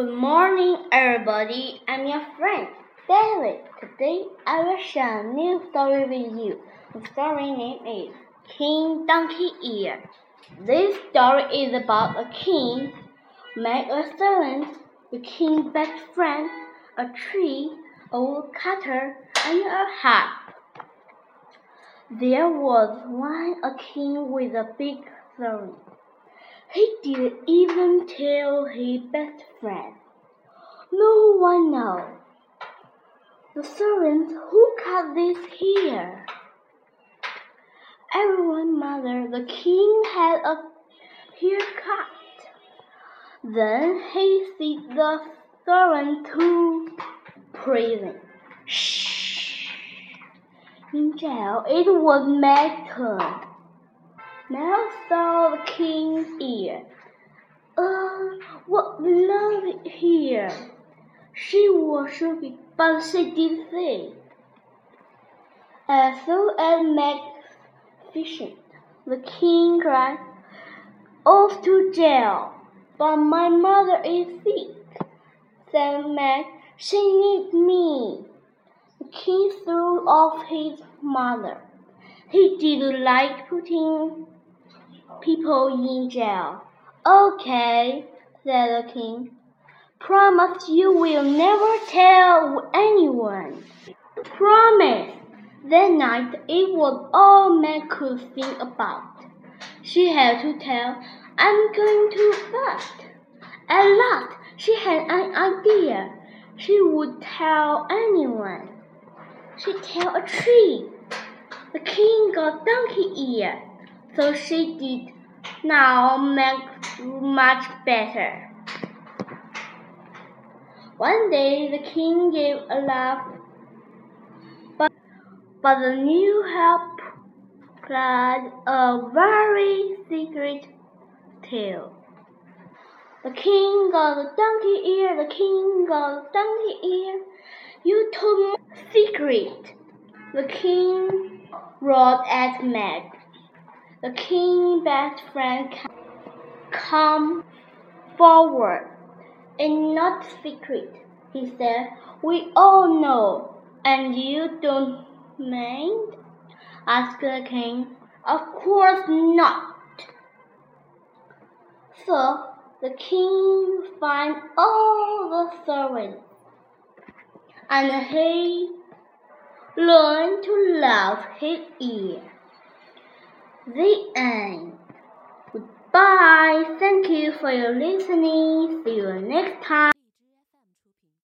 Good morning, everybody. I'm your friend, David. Today, I will share a new story with you. The story name is King Donkey Ear. This story is about a king, made a servant, the king's best friend, a tree, a woodcutter, and a harp. There was once a king with a big servant. He didn't even tell his best friend. No one knows. The servant who cut this hair. Everyone mother the king had a haircut. Then he sent the servant to prison. Shh. In jail it was my turn. Now saw the king's ear. What lovely here! She was shocking, but she did say. As uh, soon as magnificent, the king cried, Off to jail! But my mother is sick, said Meg. She needs me. The king threw off his mother. He didn't like putting people in jail. Okay, said the king. Promise you will never tell anyone. Promise. That night it was all Meg could think about. She had to tell, I'm going to fast. At last she had an idea. She would tell anyone. She tell a tree. The king got donkey ear, so she did now make much better. One day the king gave a laugh, but, but the new help had a very secret tale. The king got a donkey ear, the king got a donkey ear. You told my secret. The king roared at Meg. The king's best friend come forward. It's not secret, he said. We all know. And you don't mind? asked the king. Of course not. So the king found all the servants, and he learned to love his ear. The end. Goodbye. Thank you for your listening. See you next time.